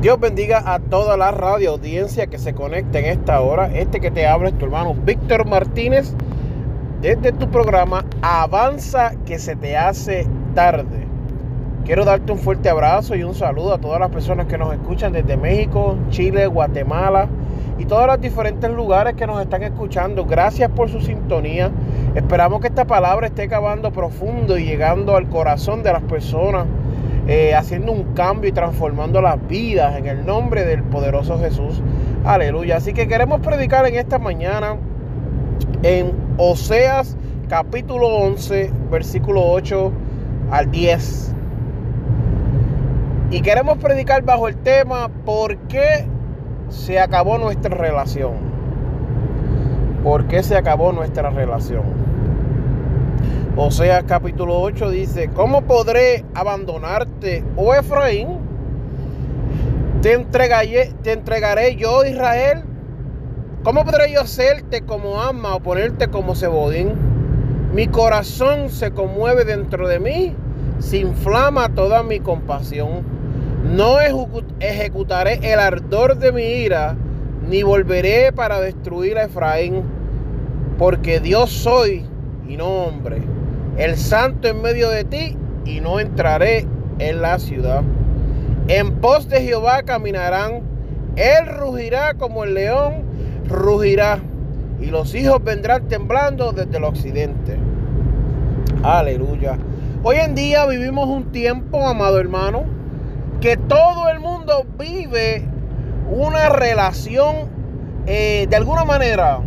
Dios bendiga a toda la radio audiencia que se conecta en esta hora. Este que te habla es tu hermano Víctor Martínez desde tu programa Avanza que se te hace tarde. Quiero darte un fuerte abrazo y un saludo a todas las personas que nos escuchan desde México, Chile, Guatemala y todos los diferentes lugares que nos están escuchando. Gracias por su sintonía. Esperamos que esta palabra esté acabando profundo y llegando al corazón de las personas eh, haciendo un cambio y transformando las vidas en el nombre del poderoso Jesús. Aleluya. Así que queremos predicar en esta mañana en Oseas capítulo 11, versículo 8 al 10. Y queremos predicar bajo el tema ¿Por qué se acabó nuestra relación? ¿Por qué se acabó nuestra relación? Oseas capítulo 8 dice, ¿cómo podré abandonarte, oh Efraín? ¿Te entregaré, te entregaré yo, Israel? ¿Cómo podré yo hacerte como ama o ponerte como cebodín? Mi corazón se conmueve dentro de mí, se inflama toda mi compasión. No ejecutaré el ardor de mi ira, ni volveré para destruir a Efraín, porque Dios soy y no hombre el santo en medio de ti y no entraré en la ciudad. En pos de Jehová caminarán, él rugirá como el león, rugirá, y los hijos vendrán temblando desde el occidente. Aleluya. Hoy en día vivimos un tiempo, amado hermano, que todo el mundo vive una relación eh, de alguna manera.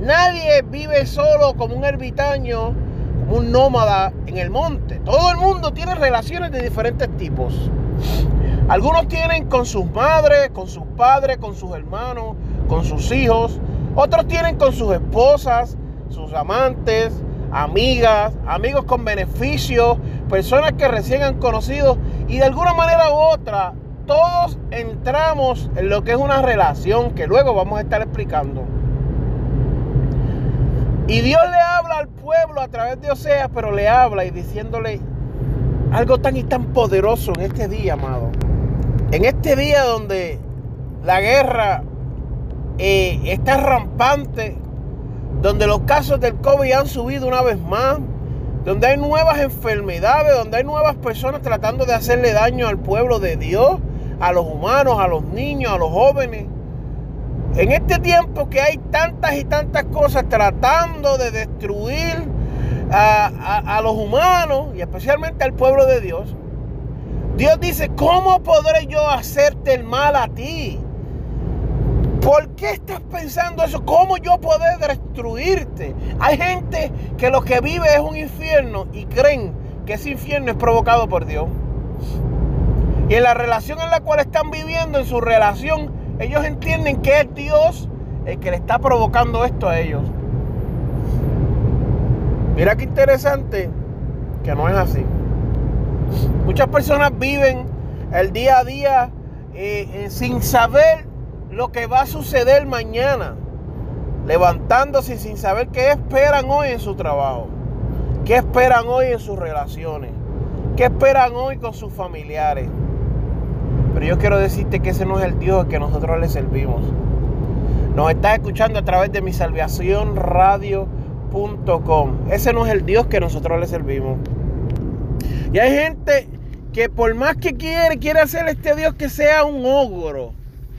Nadie vive solo como un ermitaño un nómada en el monte. Todo el mundo tiene relaciones de diferentes tipos. Algunos tienen con sus madres, con sus padres, con sus hermanos, con sus hijos. Otros tienen con sus esposas, sus amantes, amigas, amigos con beneficios, personas que recién han conocido. Y de alguna manera u otra, todos entramos en lo que es una relación que luego vamos a estar explicando. Y Dios le habla al pueblo a través de Oseas, pero le habla y diciéndole algo tan y tan poderoso en este día, amado. En este día donde la guerra eh, está rampante, donde los casos del COVID han subido una vez más, donde hay nuevas enfermedades, donde hay nuevas personas tratando de hacerle daño al pueblo de Dios, a los humanos, a los niños, a los jóvenes. En este tiempo que hay tantas y tantas cosas tratando de destruir a, los humanos y especialmente al pueblo de Dios, Dios dice, ¿cómo podré yo hacerte el mal a ti? ¿Por qué estás pensando eso? ¿Cómo yo poder destruirte? Hay gente que lo que vive es un infierno y creen que ese infierno es provocado por Dios. Y en la relación en la cual están viviendo, en su relación, ellos entienden que es Dios el que le está provocando esto a ellos. Mira qué interesante que no es así. Muchas personas viven el día a día eh, eh, sin saber lo que va a suceder mañana. Levantándose sin saber qué esperan hoy en su trabajo. ¿Qué esperan hoy en sus relaciones? ¿Qué esperan hoy con sus familiares? Pero yo quiero decirte que ese no es el Dios que nosotros le servimos. Nos estás escuchando a través de mi salvación radio.com. Ese no es el Dios que nosotros le servimos. Y hay gente que por más que quiere, quiere hacer este Dios que sea un ogro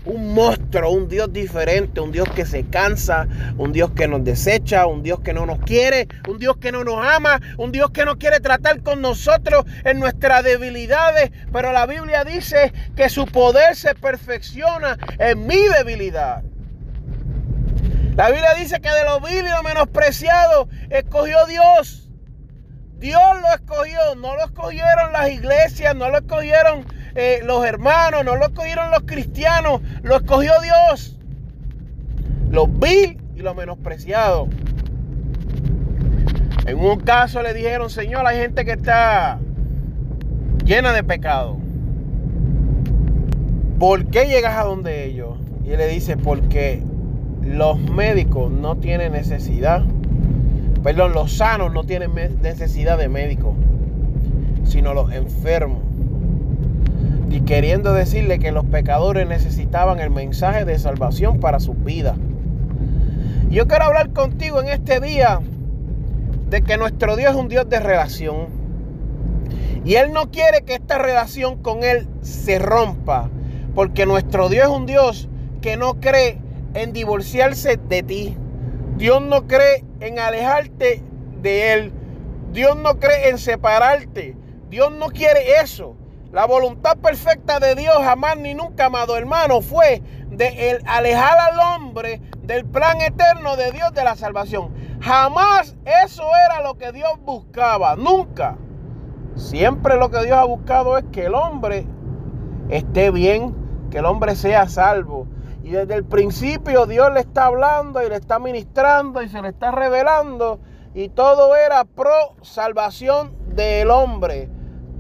un monstruo, un Dios diferente, un Dios que se cansa, un Dios que nos desecha, un Dios que no nos quiere, un Dios que no nos ama, un Dios que no quiere tratar con nosotros en nuestras debilidades. Pero la Biblia dice que su poder se perfecciona en mi debilidad. La Biblia dice que de lo vil y menospreciado escogió Dios. Dios lo escogió, no lo escogieron las iglesias, no lo escogieron eh, los hermanos, no lo escogieron los cristianos, lo escogió Dios. Los vil y los menospreciados. En un caso le dijeron, Señor, hay gente que está llena de pecado. ¿Por qué llegas a donde ellos? Y él le dice, porque los médicos no tienen necesidad, perdón, los sanos no tienen necesidad de médicos, sino los enfermos. Y queriendo decirle que los pecadores necesitaban el mensaje de salvación para sus vidas. Yo quiero hablar contigo en este día de que nuestro Dios es un Dios de relación. Y Él no quiere que esta relación con Él se rompa. Porque nuestro Dios es un Dios que no cree en divorciarse de ti. Dios no cree en alejarte de Él. Dios no cree en separarte. Dios no quiere eso. La voluntad perfecta de Dios jamás ni nunca, amado hermano, fue de alejar al hombre del plan eterno de Dios de la salvación. Jamás eso era lo que Dios buscaba, nunca. Siempre lo que Dios ha buscado es que el hombre esté bien, que el hombre sea salvo. Y desde el principio Dios le está hablando y le está ministrando y se le está revelando. Y todo era pro salvación del hombre.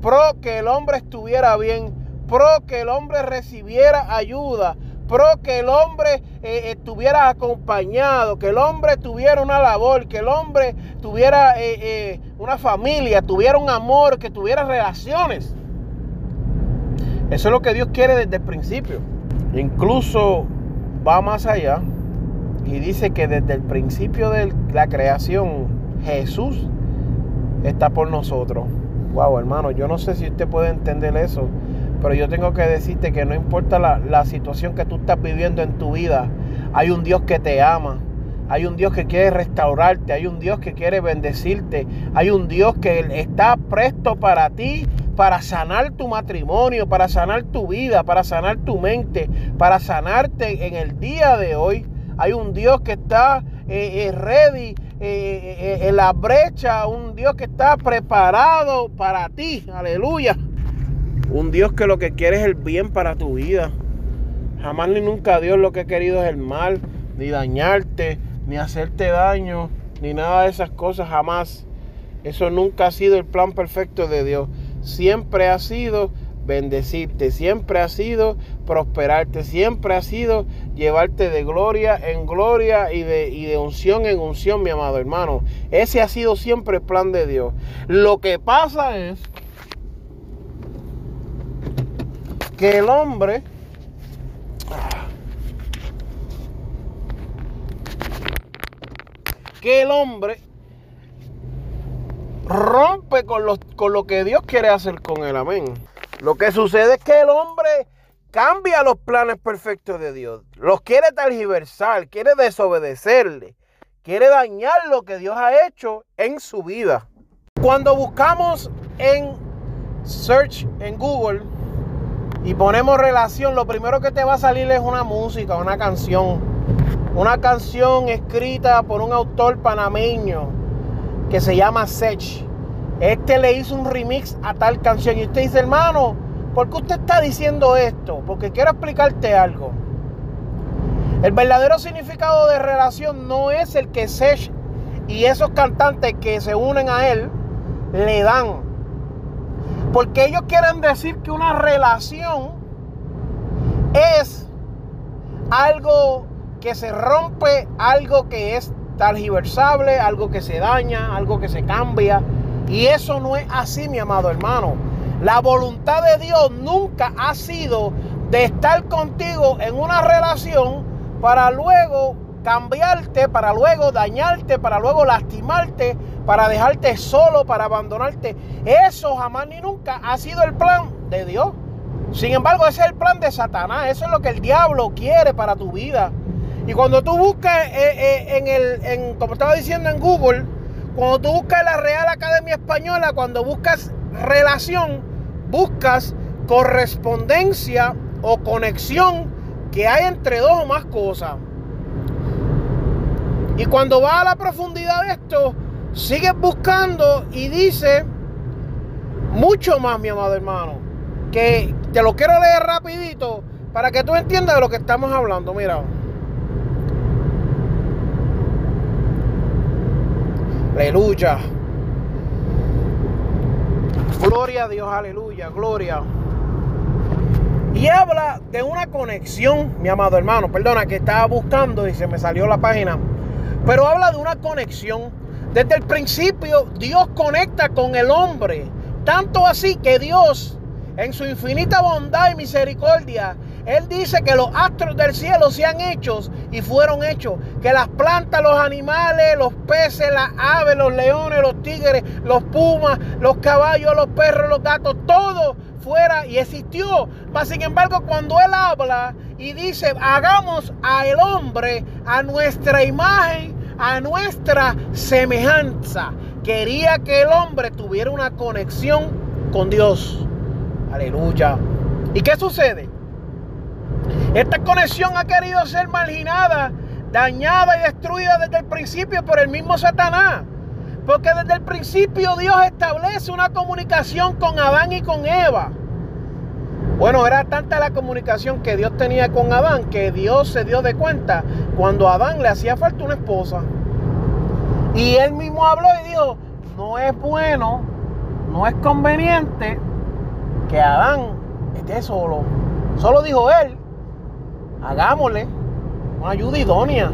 Pro que el hombre estuviera bien. Pro que el hombre recibiera ayuda pro que el hombre eh, estuviera acompañado, que el hombre tuviera una labor, que el hombre tuviera eh, eh, una familia, tuviera un amor, que tuviera relaciones. Eso es lo que Dios quiere desde el principio. Incluso va más allá y dice que desde el principio de la creación Jesús está por nosotros. Wow, hermano, yo no sé si usted puede entender eso. Pero yo tengo que decirte que no importa la, situación que tú estás viviendo en tu vida, hay un Dios que te ama. Hay un Dios que quiere restaurarte, hay un Dios que quiere bendecirte, hay un Dios que está presto para ti, para sanar tu matrimonio, para sanar tu vida, para sanar tu mente, para sanarte en el día de hoy. Hay un Dios que está eh, eh, ready eh, en la brecha, un Dios que está preparado para ti. Aleluya. Un Dios que lo que quiere es el bien para tu vida. Jamás ni nunca Dios lo que ha querido es el mal, ni dañarte, ni hacerte daño, ni nada de esas cosas, jamás. Eso nunca ha sido el plan perfecto de Dios. Siempre ha sido bendecirte, siempre ha sido prosperarte, siempre ha sido llevarte de gloria en gloria y de, y de unción en unción, mi amado hermano. Ese ha sido siempre el plan de Dios. Lo que pasa es que el hombre que el hombre rompe con, con lo que Dios quiere hacer con él, amén. Lo que sucede es que el hombre cambia los planes perfectos de Dios, los quiere tergiversar, quiere desobedecerle, quiere dañar lo que Dios ha hecho en su vida. Cuando buscamos en search en Google, y ponemos relación, lo primero que te va a salir es una música, una canción. Una canción escrita por un autor panameño que se llama Sech. Este le hizo un remix a tal canción. Y usted dice, hermano, ¿por qué usted está diciendo esto? Porque quiero explicarte algo. El verdadero significado de relación no es el que Sech y esos cantantes que se unen a él le dan. Porque ellos quieren decir que una relación es algo que se rompe, algo que es targiversable, algo que se daña, algo que se cambia. Y eso no es así, mi amado hermano. La voluntad de Dios nunca ha sido de estar contigo en una relación para luego cambiarte, para luego dañarte, para luego lastimarte, para dejarte solo, para abandonarte. Eso jamás ni nunca ha sido el plan de Dios. Sin embargo, ese es el plan de Satanás. Eso es lo que el diablo quiere para tu vida. Y cuando tú buscas eh, eh, en el, en, como estaba diciendo en Google, cuando tú buscas la Real Academia Cuando buscas relación, buscas correspondencia o conexión que hay entre dos o más cosas. Y cuando va a la profundidad de esto, sigues buscando y dice mucho más, mi amado hermano. Que te lo quiero leer rapidito para que tú entiendas de lo que estamos hablando. Mira. Aleluya. Gloria a Dios, aleluya, gloria. Y habla de una conexión, mi amado hermano. Perdona que estaba buscando y se me salió la página pero habla de una conexión. Desde el principio Dios conecta con el hombre. Tanto así que Dios en su infinita bondad y misericordia, Él dice que los astros del cielo se han hecho y fueron hechos. Que las plantas, los animales, los peces, las aves, los leones, los tigres, los pumas, los caballos, los perros, los gatos, todo fuera y existió. Mas sin embargo, cuando Él habla y dice, hagamos al hombre a nuestra imagen, a nuestra semejanza, quería que el hombre tuviera una conexión con Dios. Aleluya. ¿Y qué sucede? Esta conexión ha querido ser marginada, dañada y destruida desde el principio por el mismo Satanás. Porque desde el principio Dios establece una comunicación con Adán y con Eva. Bueno, era tanta la comunicación que Dios tenía con Adán que Dios se dio de cuenta cuando a Adán le hacía falta una esposa. Y él mismo habló y dijo, no es bueno, no es conveniente que Adán esté solo. Solo dijo él, hagámosle una ayuda idónea.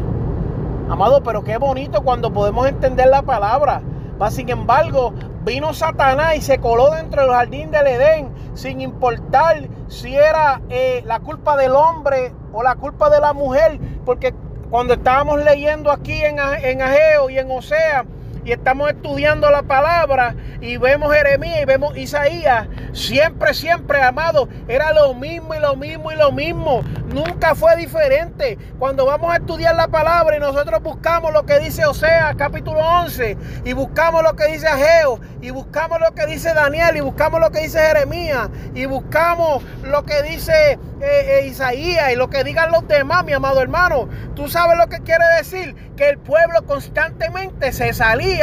Amado, pero qué bonito cuando podemos entender la palabra. Sin embargo, vino Satanás y se coló dentro del jardín del Edén, sin importar si era eh, la culpa del hombre o la culpa de la mujer, porque cuando estábamos leyendo aquí en, en Ageo y en Osea, y estamos estudiando la palabra y vemos Jeremías y vemos Isaías, siempre, siempre, amado, era lo mismo y lo mismo y lo mismo. Nunca fue diferente. Cuando vamos a estudiar la palabra y nosotros buscamos lo que dice Osea, capítulo 11, y buscamos lo que dice Ageo, y buscamos lo que dice Daniel, y buscamos lo que dice Jeremías, y buscamos lo que dice eh, eh, Isaías, y lo que digan los demás, mi amado hermano. Tú sabes lo que quiere decir, que el pueblo constantemente se salía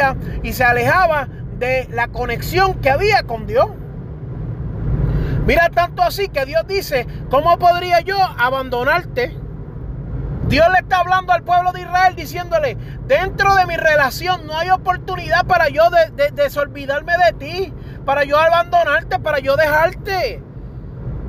y se alejaba de la conexión que había con Dios. Mira tanto así que Dios dice, ¿cómo podría yo abandonarte? Dios le está hablando al pueblo de Israel diciéndole, dentro de mi relación no hay oportunidad para yo desolvidarme de ti, para yo abandonarte, para yo dejarte.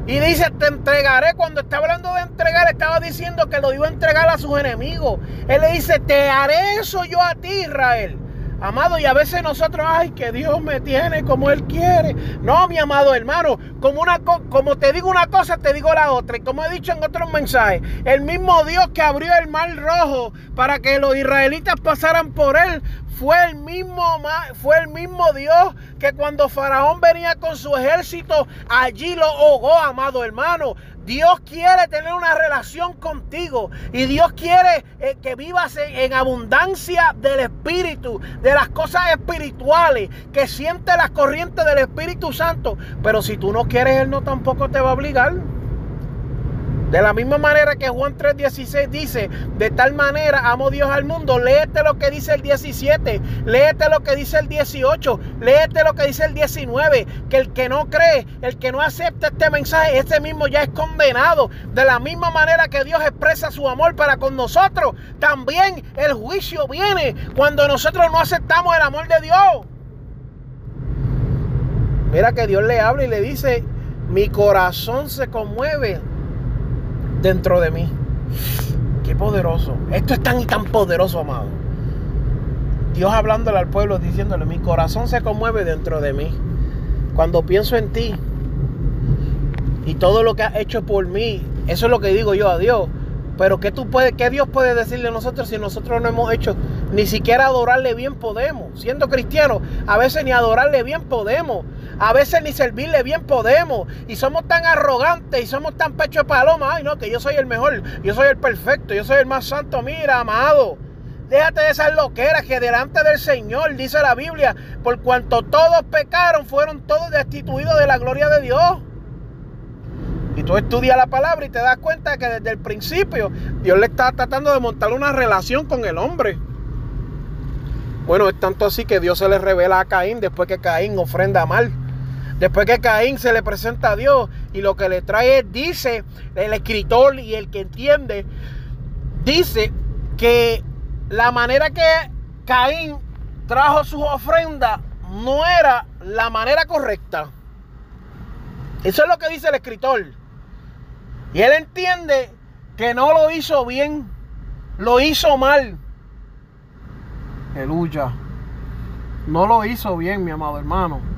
Y dice, te entregaré. Cuando está hablando de entregar, estaba diciendo que lo iba a entregar a sus enemigos. Él le dice, te haré eso yo a ti, Israel. Amado, y a veces nosotros, ay, que Dios me tiene como Él quiere. No, mi amado hermano, como, una, como te digo una cosa, te digo la otra. Y como he dicho en otros mensajes, el mismo Dios que abrió el mar rojo para que los israelitas pasaran por Él, fue el mismo, fue el mismo Dios que cuando Faraón venía con su ejército, allí lo ahogó, amado hermano. Dios quiere tener una relación contigo y Dios quiere eh, que vivas en, abundancia del Espíritu, de las cosas espirituales, que siente las corrientes del Espíritu Santo. Pero si tú no quieres, Él no tampoco te va a obligar. De la misma manera que Juan 3:16 dice, de tal manera amo Dios al mundo, léete lo que dice el 17, léete lo que dice el 18, léete lo que dice el 19, que el que no cree, el que no acepta este mensaje, ese mismo ya es condenado. De la misma manera que Dios expresa su amor para con nosotros, también el juicio viene cuando nosotros no aceptamos el amor de Dios. Mira que Dios le habla y le dice, mi corazón se conmueve dentro de mí. Qué poderoso. Esto es tan y tan poderoso, amado. Dios hablándole al pueblo, diciéndole, mi corazón se conmueve dentro de mí. Cuando pienso en ti y todo lo que has hecho por mí, eso es lo que digo yo a Dios. Pero ¿qué, tú puedes, ¿qué Dios puede decirle a nosotros si nosotros no hemos hecho ni siquiera adorarle bien podemos? Siendo cristianos, a veces ni adorarle bien podemos. A veces ni servirle bien podemos. Y somos tan arrogantes y somos tan pecho de paloma. Ay, no, que yo soy el mejor, yo soy el perfecto, yo soy el más santo. Mira, amado. Déjate de esas loqueras que delante del Señor, dice la Biblia, por cuanto todos pecaron, fueron todos destituidos de la gloria de Dios. Y tú estudias la palabra y te das cuenta que desde el principio Dios le está tratando de montar una relación con el hombre. Bueno, es tanto así que Dios se le revela a Caín después que Caín ofrenda mal. Después que Caín se le presenta a Dios y lo que le trae dice el escritor y el que entiende, dice que la manera que Caín trajo su ofrenda no era la manera correcta. Eso es lo que dice el escritor. Y él entiende que no lo hizo bien, lo hizo mal. Aleluya. No lo hizo bien, mi amado hermano.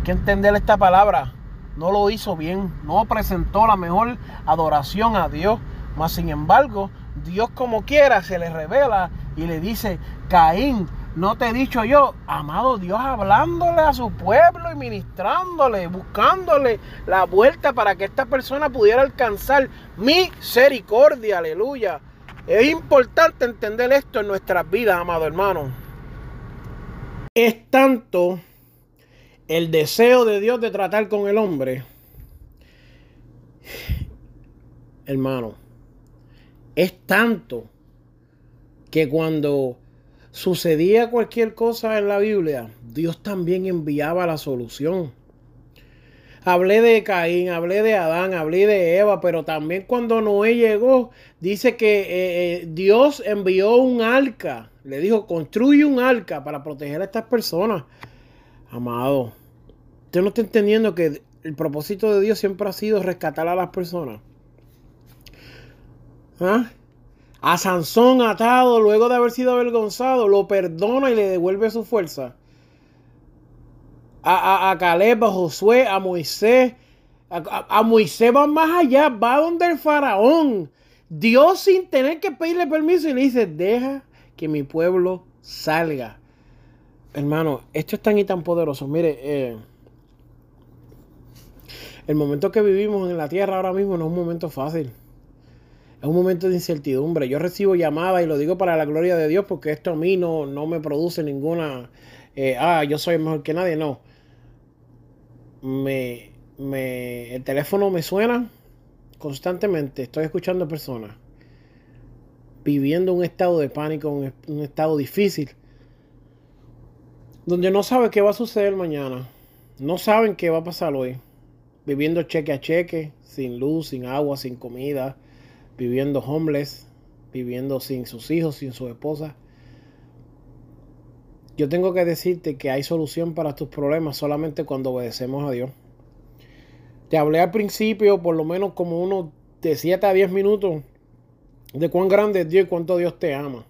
Hay que entender esta palabra. no lo hizo bien, no presentó la mejor adoración a Dios. Mas sin embargo, Dios como quiera se le revela y le dice, Caín, no te he dicho yo, amado Dios, hablándole a su pueblo y ministrándole, buscándole la vuelta para que esta persona pudiera alcanzar misericordia, aleluya. Es importante entender esto en nuestras vidas, amado hermano. Es tanto el deseo de Dios de tratar con el hombre, hermano, es tanto que cuando sucedía cualquier cosa en la Biblia, Dios también enviaba la solución. Hablé de Caín, hablé de Adán, hablé de Eva, pero también cuando Noé llegó, dice que eh, eh, Dios envió un arca. Le dijo, construye un arca para proteger a estas personas. Amado, usted no está entendiendo que el propósito de Dios siempre ha sido rescatar a las personas. ¿Ah? A Sansón atado, luego de haber sido avergonzado, lo perdona y le devuelve su fuerza. A, a, Caleb, a Josué, a Moisés. A, Moisés va más allá, va donde el faraón. Dios sin tener que pedirle permiso y le dice, deja que mi pueblo salga. Hermano, esto es tan y tan poderoso. Mire, eh, el momento que vivimos en la tierra ahora mismo no es un momento fácil. Es un momento de incertidumbre. Yo recibo llamadas y lo digo para la gloria de Dios porque esto a mí no, me produce ninguna... Eh, ah, yo soy mejor que nadie. No. Me, me, el teléfono me suena constantemente. Estoy escuchando personas viviendo un estado de pánico, un, un estado difícil. Donde no sabe qué va a suceder mañana. No saben qué va a pasar hoy. Viviendo cheque a cheque, sin luz, sin agua, sin comida viviendo homeless, viviendo sin sus hijos, sin su esposa. Yo tengo que decirte que hay solución para tus problemas solamente cuando obedecemos a Dios. Te hablé al principio, por lo menos como uno de 7 a 10 minutos, de cuán grande es Dios y cuánto Dios te ama.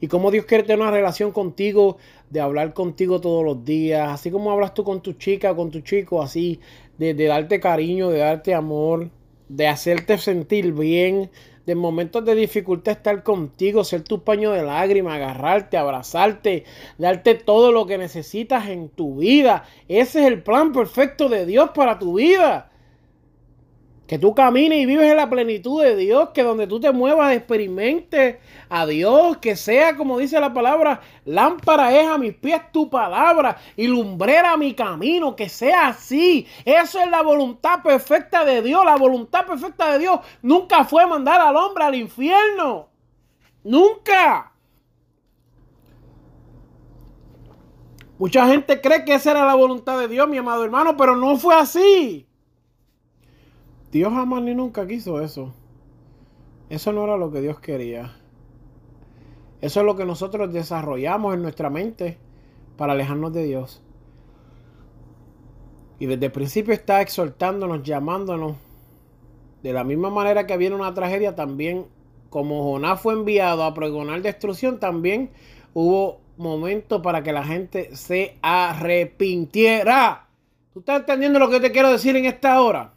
Y cómo Dios quiere tener una relación contigo, de hablar contigo todos los días, así como hablas tú con tu chica, con tu chico, así, de, darte cariño, de darte amor, de hacerte sentir bien, de momentos de dificultad estar contigo, ser tu paño de lágrimas, agarrarte, abrazarte, darte todo lo que necesitas en tu vida. Ese es el plan perfecto de Dios para tu vida. Que tú camines y vives en la plenitud de Dios, que donde tú te muevas experimente a Dios, que sea como dice la palabra, lámpara es a mis pies tu palabra y lumbrera mi camino, que sea así. Eso es la voluntad perfecta de Dios. La voluntad perfecta de Dios nunca fue mandar al hombre al infierno. Nunca. Mucha gente cree que esa era la voluntad de Dios, mi amado hermano, pero no fue así. Dios jamás ni nunca quiso eso. Eso no era lo que Dios quería. Eso es lo que nosotros desarrollamos en nuestra mente para alejarnos de Dios. Y desde el principio está exhortándonos, llamándonos. De la misma manera que viene una tragedia, también como Jonás fue enviado a pregonar destrucción, también hubo momentos para que la gente se arrepintiera. ¿Tú estás entendiendo lo que te quiero decir en esta hora?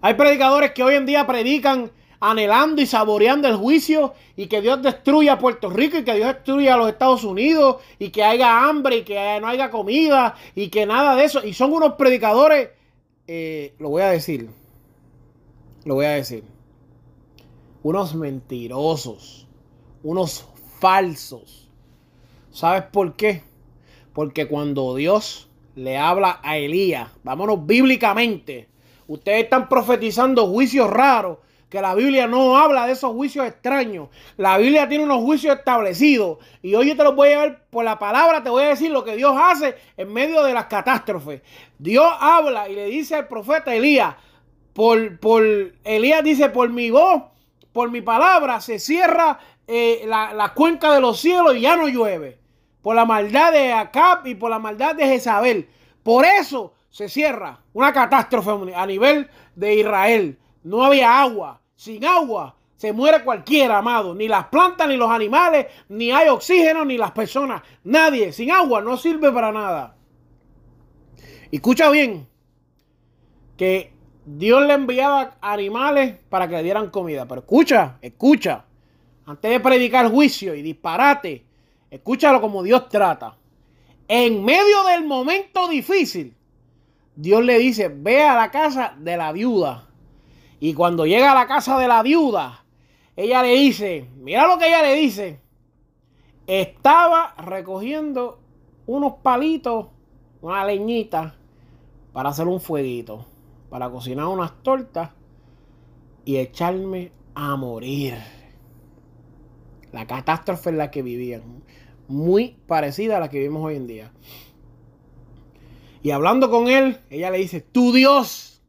Hay predicadores que hoy en día predican anhelando y saboreando el juicio y que Dios destruya a Puerto Rico y que Dios destruya a los Estados Unidos y que haya hambre y que no haya comida y que nada de eso. Y son unos predicadores, eh, lo voy a decir, lo voy a decir, unos mentirosos, unos falsos. ¿Sabes por qué? Porque cuando Dios le habla a Elías, vámonos bíblicamente, Ustedes están profetizando juicios raros, que la Biblia no habla de esos juicios extraños. La Biblia tiene unos juicios establecidos. Y hoy yo te los voy a llevar por la palabra, te voy a decir lo que Dios hace en medio de las catástrofes. Dios habla y le dice al profeta Elías, por, por Elías dice, por mi voz, por mi palabra, se cierra eh, la, la cuenca de los cielos y ya no llueve. Por la maldad de Acab y por la maldad de Jezabel. Por eso se cierra. Una catástrofe a nivel de Israel. No había agua. Sin agua se muere cualquiera, amado. Ni las plantas, ni los animales, ni hay oxígeno, ni las personas. Nadie. Sin agua no sirve para nada. Escucha bien. que Dios le enviaba animales para que le dieran comida. Pero escucha, escucha. Antes de predicar juicio y disparate, escúchalo como Dios trata. En medio del momento difícil, Dios le dice, ve a la casa de la viuda. Y cuando llega a la casa de la viuda, ella le dice, mira lo que ella le dice. Estaba recogiendo unos palitos, una leñita, para hacer un fueguito, para cocinar unas tortas y echarme a morir. La catástrofe en la que vivían, muy parecida a la que vivimos hoy en día. Y hablando con él, ella le dice, tu Dios,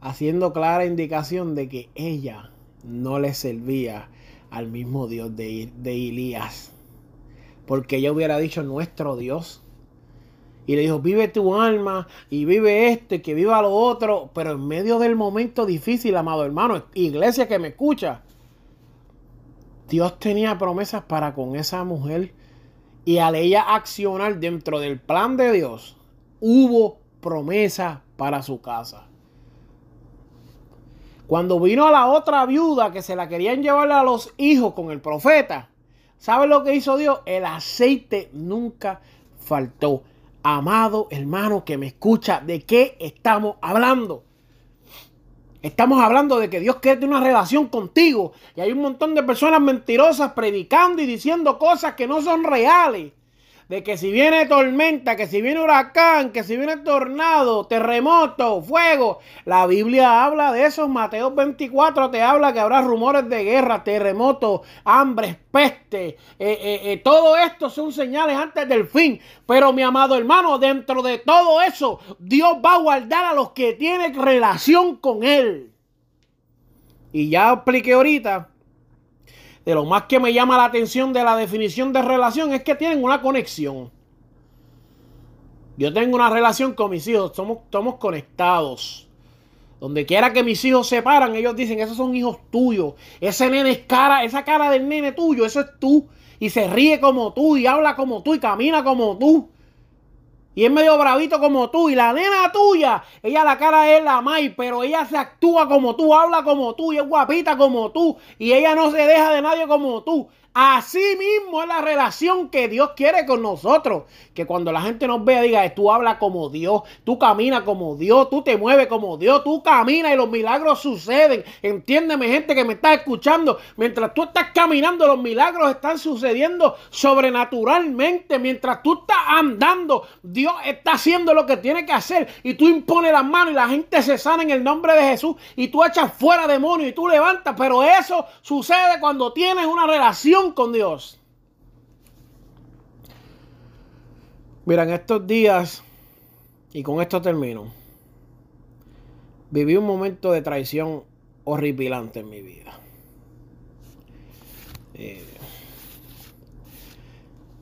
haciendo clara indicación de que ella no le servía al mismo Dios de, de Elías. Porque ella hubiera dicho nuestro Dios. Y le dijo, vive tu alma y vive este, que viva lo otro. Pero en medio del momento difícil, amado hermano, iglesia que me escucha, Dios tenía promesas para con esa mujer. Y al ella accionar dentro del plan de Dios, hubo promesa para su casa. Cuando vino a la otra viuda que se la querían llevar a los hijos con el profeta, ¿sabe lo que hizo Dios? El aceite nunca faltó. Amado hermano que me escucha, ¿de qué estamos hablando? Estamos hablando de que Dios quiere una relación contigo y hay un montón de personas mentirosas predicando y diciendo cosas que no son reales de que si viene tormenta, que si viene huracán, que si viene tornado, terremoto, fuego, la Biblia habla de eso. Mateo 24 te habla que habrá rumores de guerra, terremoto, hambre, peste. Eh, eh, eh, todo esto son señales antes del fin. Pero mi amado hermano, dentro de todo eso, Dios va a guardar a los que tienen relación con Él. Y ya expliqué ahorita de lo más que me llama la atención de la definición de relación es que tienen una conexión. Yo tengo una relación con mis hijos, somos, somos conectados. Donde quiera que mis hijos se paran, ellos dicen, esos son hijos tuyos. Ese nene es cara, esa cara del nene tuyo, eso es tú. Y se ríe como tú, y habla como tú, y camina como tú. Y es medio bravito como tú. Y la nena tuya, ella la cara es la May, pero ella se actúa como tú, habla como tú, y es guapita como tú. Y ella no se deja de nadie como tú. Así mismo es la relación que Dios quiere con nosotros. Que cuando la gente nos vea, diga, tú hablas como Dios, tú caminas como Dios, tú te mueves como Dios, tú caminas y los milagros suceden. Entiéndeme, gente que me está escuchando. Mientras tú estás caminando, los milagros están sucediendo sobrenaturalmente. Mientras tú estás andando, Dios está haciendo lo que tiene que hacer. Y tú impones las manos y la gente se sana en el nombre de Jesús. Y tú echas fuera demonios y tú levantas. Pero eso sucede cuando tienes una relación con Dios. Mira, en estos días, y con esto termino, viví un momento de traición horripilante en mi vida. Eh,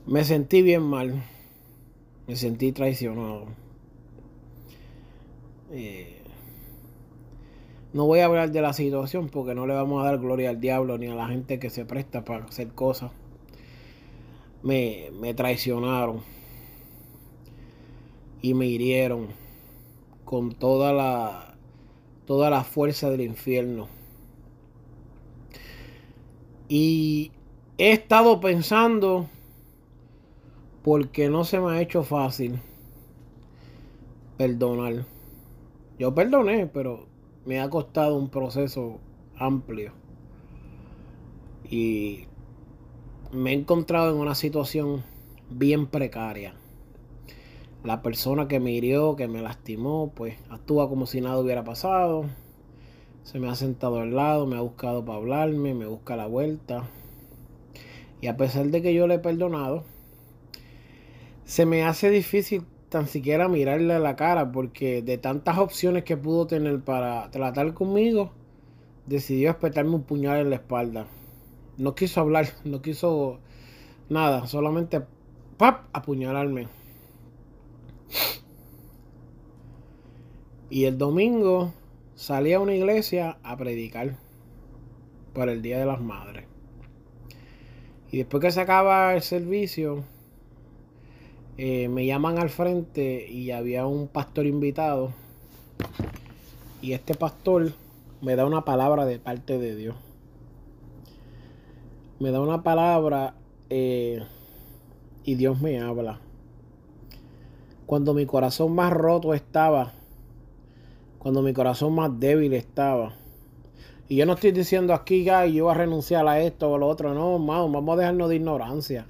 me sentí bien mal, me sentí traicionado. Eh, no voy a hablar de la situación porque no le vamos a dar gloria al diablo ni a la gente que se presta para hacer cosas. Me, me traicionaron y me hirieron con toda la toda la fuerza del infierno. Y he estado pensando porque no se me ha hecho fácil perdonar. Yo perdoné, pero me ha costado un proceso amplio. Y me he encontrado en una situación bien precaria. La persona que me hirió, que me lastimó, pues actúa como si nada hubiera pasado. Se me ha sentado al lado, me ha buscado para hablarme, me busca la vuelta. Y a pesar de que yo le he perdonado, se me hace difícil tan siquiera mirarle a la cara porque de tantas opciones que pudo tener para tratar conmigo, decidió espetarme un puñal en la espalda. No quiso hablar, no quiso nada, solamente ¡pap! apuñalarme. Y el domingo salí a una iglesia a predicar por el Día de las Madres. Y después que se acaba el servicio, eh, me llaman al frente y había un pastor invitado Y este pastor me da una palabra de parte de Dios. Me da una palabra eh, y Dios me habla. Cuando mi corazón más roto estaba, cuando mi corazón más débil estaba. Y yo no estoy diciendo aquí, ya, yo voy a renunciar a esto o a lo otro. No, hermano, vamos a dejarnos de ignorancia.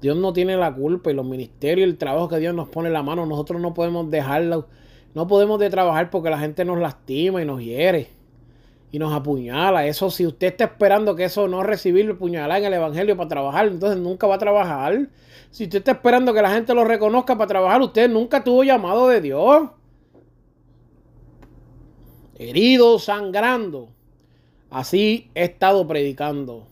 Dios no tiene la culpa y los ministerios, el trabajo que Dios nos pone en la mano, nosotros no podemos dejarlo. No podemos de trabajar porque la gente nos lastima y nos hiere y nos apuñala. Eso, si usted está esperando que eso no recibirlo puñalada en el Evangelio para trabajar, entonces nunca va a trabajar. Si usted está esperando que la gente lo reconozca para trabajar, usted nunca tuvo llamado de Dios. Herido, sangrando. Así he estado predicando.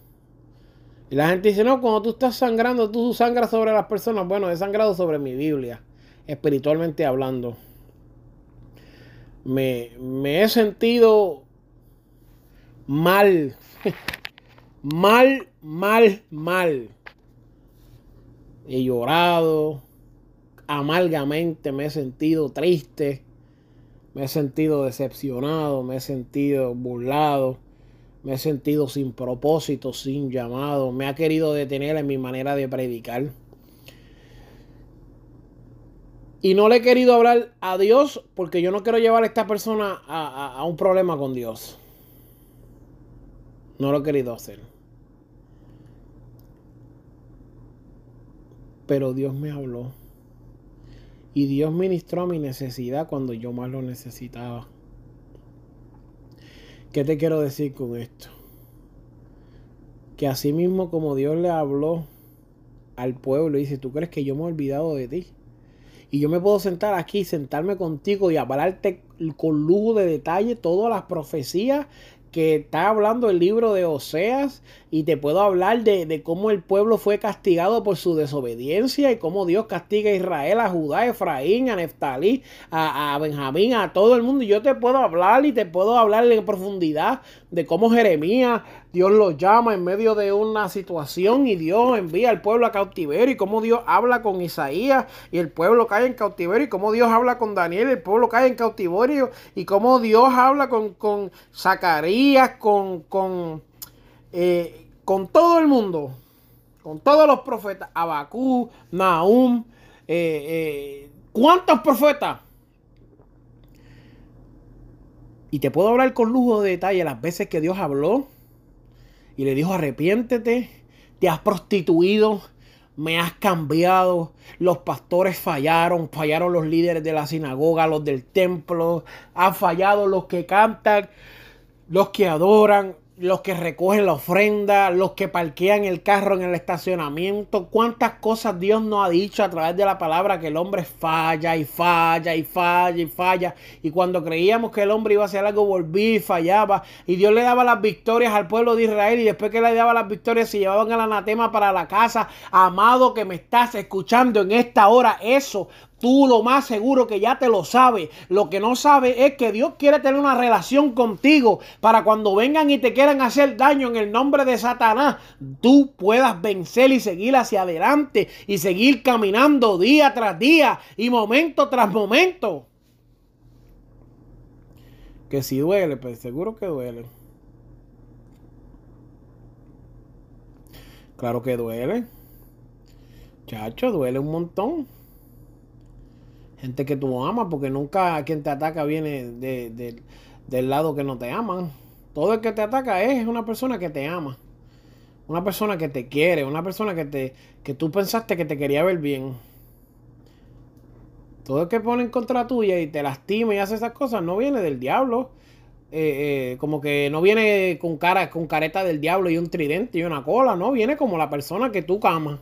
Y la gente dice, no, cuando tú estás sangrando, tú sangras sobre las personas. Bueno, he sangrado sobre mi Biblia, espiritualmente hablando. Me, me he sentido mal. mal, mal, mal. He llorado. Amargamente me he sentido triste. Me he sentido decepcionado. Me he sentido burlado. Me he sentido sin propósito, sin llamado. Me ha querido detener en mi manera de predicar. Y no le he querido hablar a Dios porque yo no quiero llevar a esta persona a, un problema con Dios. No lo he querido hacer. Pero Dios me habló. Y Dios ministró a mi necesidad cuando yo más lo necesitaba. ¿Qué te quiero decir con esto? Que así mismo como Dios le habló al pueblo y dice, ¿tú crees que yo me he olvidado de ti? Y yo me puedo sentar aquí, sentarme contigo y hablarte con lujo de detalle todas las profecías que está hablando el libro de Oseas y te puedo hablar de, cómo el pueblo fue castigado por su desobediencia y cómo Dios castiga a Israel, a Judá, a Efraín, a Neftalí, a, a Benjamín, a todo el mundo. Y yo te puedo hablar y te puedo hablar en profundidad de cómo Jeremías Dios lo llama en medio de una situación y Dios envía al pueblo a cautiverio y cómo Dios habla con Isaías y el pueblo cae en cautiverio y cómo Dios habla con Daniel y el pueblo cae en cautiverio y cómo Dios habla con, con Zacarías, con, con, eh, con todo el mundo, con todos los profetas, Abacú, Nahum, eh, eh, ¿cuántos profetas? Y te puedo hablar con lujo de detalle las veces que Dios habló y le dijo, arrepiéntete, te has prostituido, me has cambiado, los pastores fallaron, fallaron los líderes de la sinagoga, los del templo, han fallado los que cantan, los que adoran, los que recogen la ofrenda, los que parquean el carro en el estacionamiento, cuántas cosas Dios nos ha dicho a través de la palabra que el hombre falla y falla y falla y falla. Y cuando creíamos que el hombre iba a hacer algo, volvía y fallaba. Y Dios le daba las victorias al pueblo de Israel y después que le daba las victorias se llevaban el anatema para la casa. Amado que me estás escuchando en esta hora, eso Tú lo más seguro que ya te lo sabes. Lo que no sabes es que Dios quiere tener una relación contigo para cuando vengan y te quieran hacer daño en el nombre de Satanás, tú puedas vencer y seguir hacia adelante y seguir caminando día tras día y momento tras momento. Que si duele, pues seguro que duele. Claro que duele. Chacho, duele un montón gente que tú amas, porque nunca quien te ataca viene del lado que no te aman. Todo el que te ataca es una persona que te ama. Una persona que te quiere, una persona que te que tú pensaste que te quería ver bien. Todo el que pone en contra tuya y te lastima y hace esas cosas no viene del diablo. Eh, eh, como que no viene con cara, con careta del diablo y un tridente y una cola, no, viene como la persona que tú amas.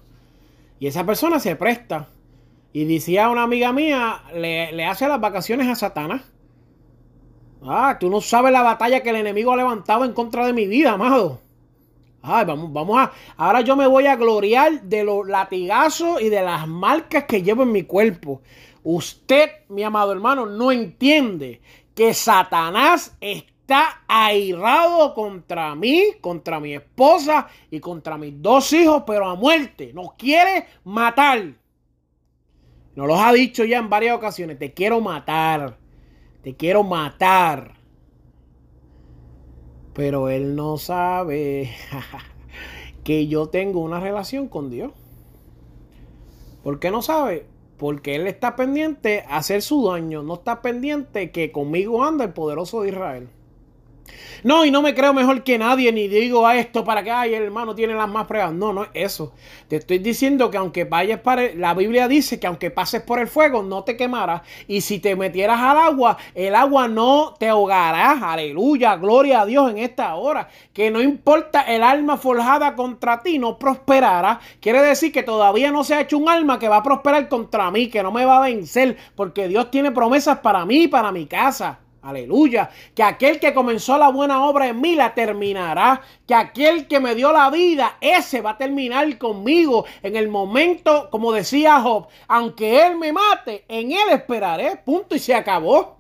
Y esa persona se presta. Y decía una amiga mía, le, hace las vacaciones a Satanás. Ah, tú no sabes la batalla que el enemigo ha levantado en contra de mi vida, amado. Ay, vamos, vamos a. Ahora yo me voy a gloriar de los latigazos y de las marcas que llevo en mi cuerpo. Usted, mi amado hermano, no entiende que Satanás está airado contra mí, contra mi esposa y contra mis dos hijos, pero a muerte. Nos quiere matar. Nos los ha dicho ya en varias ocasiones. Te quiero matar. te quiero matar. Pero él no sabe que yo tengo una relación con Dios. ¿Por qué no sabe? Porque él está pendiente a hacer su daño, no está pendiente que conmigo anda el poderoso de Israel. No, y no me creo mejor que nadie, ni digo a esto para que, ay, el hermano tiene las más pruebas. No, no es eso. Te estoy diciendo que aunque vayas para... la Biblia dice que aunque pases por el fuego, no te quemarás. Y si te metieras al agua, el agua no te ahogará. Aleluya, gloria a Dios en esta hora. Que no importa el alma forjada contra ti, no prosperará. Quiere decir que todavía no se ha hecho un alma que va a prosperar contra mí, que no me va a vencer. Porque Dios tiene promesas para mí y para mi casa. Aleluya. Que aquel que comenzó la buena obra en mí la terminará. Que aquel que me dio la vida, ese va a terminar conmigo en el momento, como decía Job, aunque él me mate, en él esperaré. Punto y se acabó.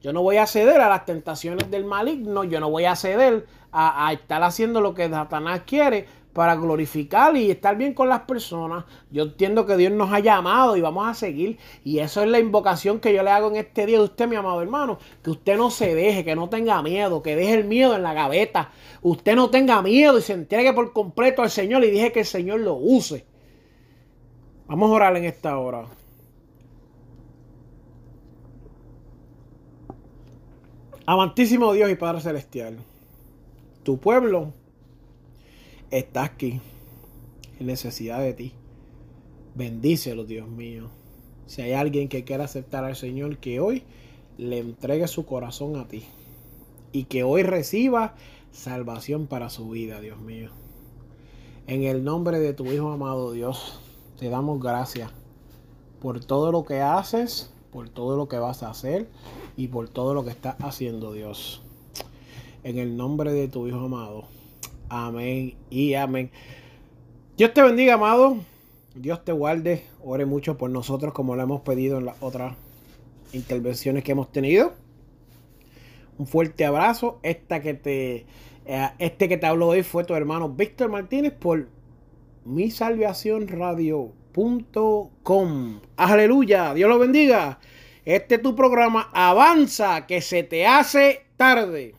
Yo no voy a ceder a las tentaciones del maligno. Yo no voy a ceder a, a estar haciendo lo que Satanás quiere para glorificar y estar bien con las personas. Yo entiendo que Dios nos ha llamado y vamos a seguir. Y eso es la invocación que yo le hago en este día de usted, mi amado hermano. Que usted no se deje, que no tenga miedo, que deje el miedo en la gaveta. Usted no tenga miedo y se entregue por completo al Señor y dije que el Señor lo use. Vamos a orar en esta hora. Amantísimo Dios y Padre Celestial, tu pueblo está aquí en necesidad de ti. Bendícelo, Dios mío. Si hay alguien que quiera aceptar al Señor, que hoy le entregue su corazón a ti. Y que hoy reciba salvación para su vida, Dios mío. En el nombre de tu Hijo amado Dios, te damos gracias por todo lo que haces, por todo lo que vas a hacer y por todo lo que estás haciendo, Dios. En el nombre de tu Hijo amado. Amén y amén. Dios te bendiga, amado. Dios te guarde. Ore mucho por nosotros como lo hemos pedido en las otras intervenciones que hemos tenido. Un fuerte abrazo. Que te, eh, este que te habló hoy fue tu hermano Víctor Martínez por mi salvación. Aleluya. Dios lo bendiga. Este es tu programa. Avanza que se te hace tarde.